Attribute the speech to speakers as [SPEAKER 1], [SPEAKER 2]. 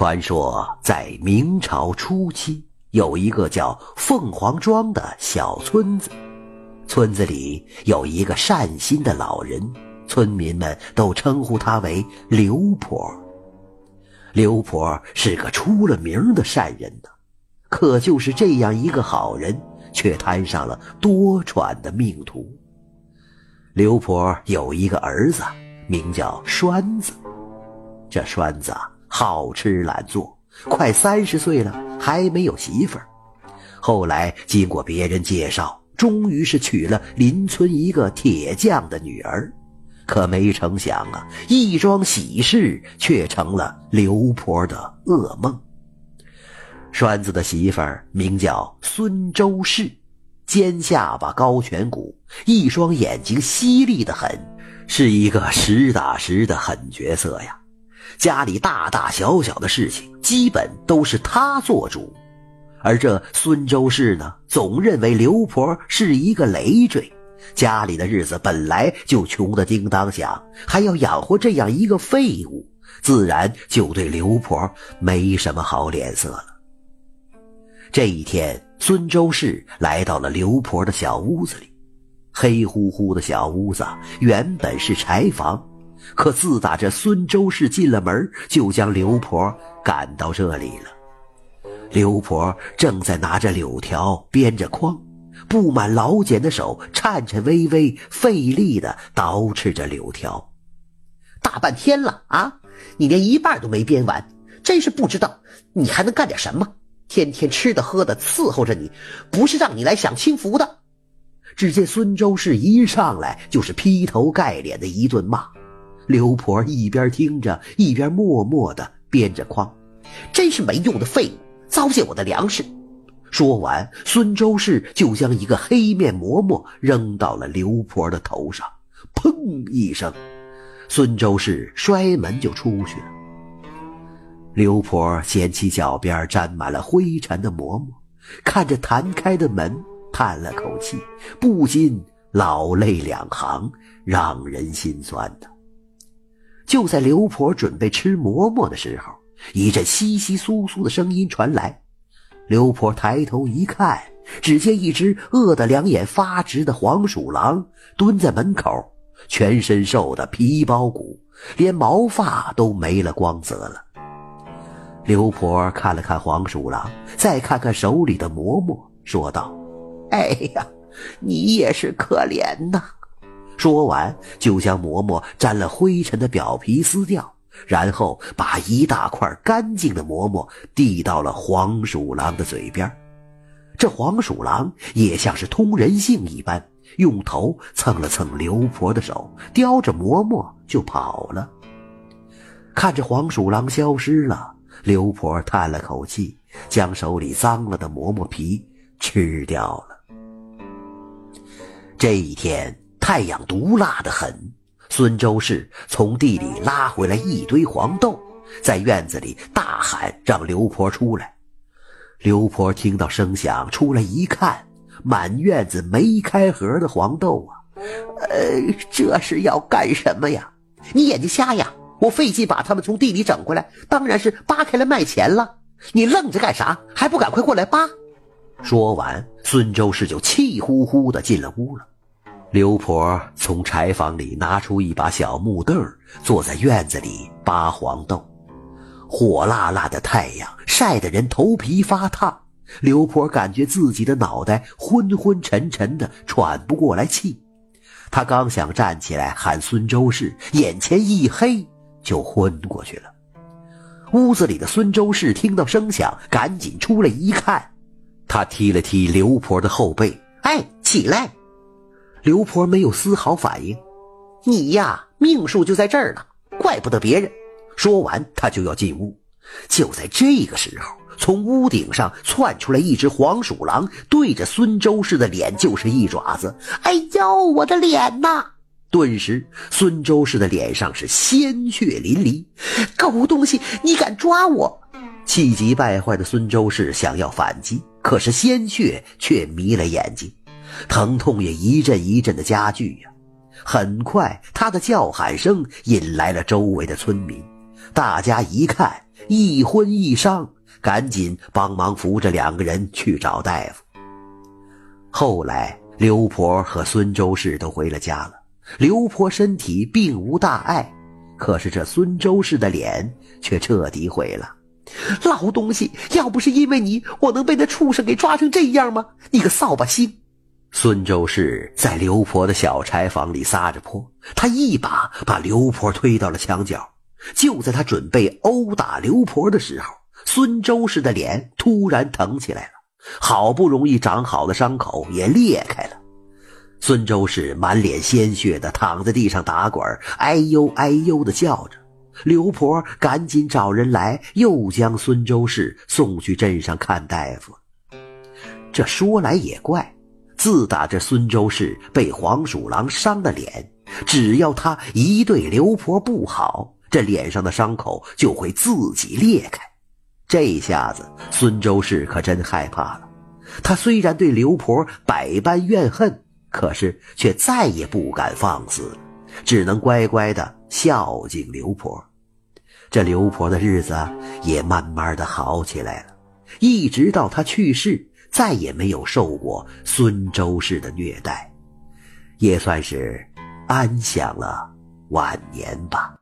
[SPEAKER 1] 传说在明朝初期，有一个叫凤凰庄的小村子，村子里有一个善心的老人，村民们都称呼他为刘婆。刘婆是个出了名的善人呢，可就是这样一个好人，却摊上了多舛的命途。刘婆有一个儿子，名叫栓子，这栓子啊。好吃懒做，快三十岁了还没有媳妇儿。后来经过别人介绍，终于是娶了邻村一个铁匠的女儿。可没成想啊，一桩喜事却成了刘婆的噩梦。栓子的媳妇儿名叫孙周氏，尖下巴、高颧骨，一双眼睛犀利的很，是一个实打实的狠角色呀。家里大大小小的事情，基本都是他做主，而这孙周氏呢，总认为刘婆是一个累赘，家里的日子本来就穷得叮当响，还要养活这样一个废物，自然就对刘婆没什么好脸色了。这一天，孙周氏来到了刘婆的小屋子里，黑乎乎的小屋子原本是柴房。可自打这孙周氏进了门，就将刘婆赶到这里了。刘婆正在拿着柳条编着筐，布满老茧的手颤颤巍巍、费力地捯饬着柳条。
[SPEAKER 2] 大半天了啊，你连一半都没编完，真是不知道你还能干点什么。天天吃的喝的伺候着你，不是让你来享清福的。
[SPEAKER 1] 只见孙周氏一上来就是劈头盖脸的一顿骂。刘婆一边听着，一边默默地编着筐，
[SPEAKER 2] 真是没用的废物，糟践我的粮食。
[SPEAKER 1] 说完，孙周氏就将一个黑面馍馍扔到了刘婆的头上，砰一声，孙周氏摔门就出去了。刘婆捡起脚边沾满了灰尘的馍馍，看着弹开的门，叹了口气，不禁老泪两行，让人心酸的。就在刘婆准备吃馍馍的时候，一阵窸窸窣窣的声音传来。刘婆抬头一看，只见一只饿得两眼发直的黄鼠狼蹲在门口，全身瘦得皮包骨，连毛发都没了光泽了。刘婆看了看黄鼠狼，再看看手里的馍馍，说道：“
[SPEAKER 2] 哎呀，你也是可怜呐。”
[SPEAKER 1] 说完，就将馍馍沾了灰尘的表皮撕掉，然后把一大块干净的馍馍递到了黄鼠狼的嘴边。这黄鼠狼也像是通人性一般，用头蹭了蹭刘婆的手，叼着馍馍就跑了。看着黄鼠狼消失了，刘婆叹了口气，将手里脏了的馍馍皮吃掉了。这一天。太阳毒辣的很，孙周氏从地里拉回来一堆黄豆，在院子里大喊让刘婆出来。刘婆听到声响出来一看，满院子没开盒的黄豆啊！
[SPEAKER 2] 呃，这是要干什么呀？你眼睛瞎呀？我费劲把他们从地里整回来，当然是扒开了卖钱了。你愣着干啥？还不赶快过来扒！
[SPEAKER 1] 说完，孙周氏就气呼呼地进了屋了。刘婆从柴房里拿出一把小木凳，坐在院子里扒黄豆。火辣辣的太阳晒得人头皮发烫，刘婆感觉自己的脑袋昏昏沉沉的，喘不过来气。她刚想站起来喊孙周氏，眼前一黑，就昏过去了。屋子里的孙周氏听到声响，赶紧出来一看，他踢了踢刘婆的后背：“
[SPEAKER 2] 哎，起来！”
[SPEAKER 1] 刘婆没有丝毫反应，
[SPEAKER 2] 你呀，命数就在这儿呢，怪不得别人。
[SPEAKER 1] 说完，他就要进屋。就在这个时候，从屋顶上窜出来一只黄鼠狼，对着孙周氏的脸就是一爪子。
[SPEAKER 2] 哎呦，我的脸呐！
[SPEAKER 1] 顿时，孙周氏的脸上是鲜血淋漓。
[SPEAKER 2] 狗东西，你敢抓我！
[SPEAKER 1] 气急败坏的孙周氏想要反击，可是鲜血却迷了眼睛。疼痛也一阵一阵的加剧呀，很快他的叫喊声引来了周围的村民，大家一看，一昏一伤，赶紧帮忙扶着两个人去找大夫。后来，刘婆和孙周氏都回了家了。刘婆身体并无大碍，可是这孙周氏的脸却彻底毁了。
[SPEAKER 2] 老东西，要不是因为你，我能被那畜生给抓成这样吗？你个扫把星！
[SPEAKER 1] 孙周氏在刘婆的小柴房里撒着泼，他一把把刘婆推到了墙角。就在他准备殴打刘婆的时候，孙周氏的脸突然疼起来了，好不容易长好的伤口也裂开了。孙周氏满脸鲜血的躺在地上打滚，哎呦哎呦的叫着。刘婆赶紧找人来，又将孙周氏送去镇上看大夫。这说来也怪。自打这孙周氏被黄鼠狼伤了脸，只要他一对刘婆不好，这脸上的伤口就会自己裂开。这下子孙周氏可真害怕了。他虽然对刘婆百般怨恨，可是却再也不敢放肆，只能乖乖的孝敬刘婆。这刘婆的日子也慢慢的好起来了，一直到她去世。再也没有受过孙周氏的虐待，也算是安享了晚年吧。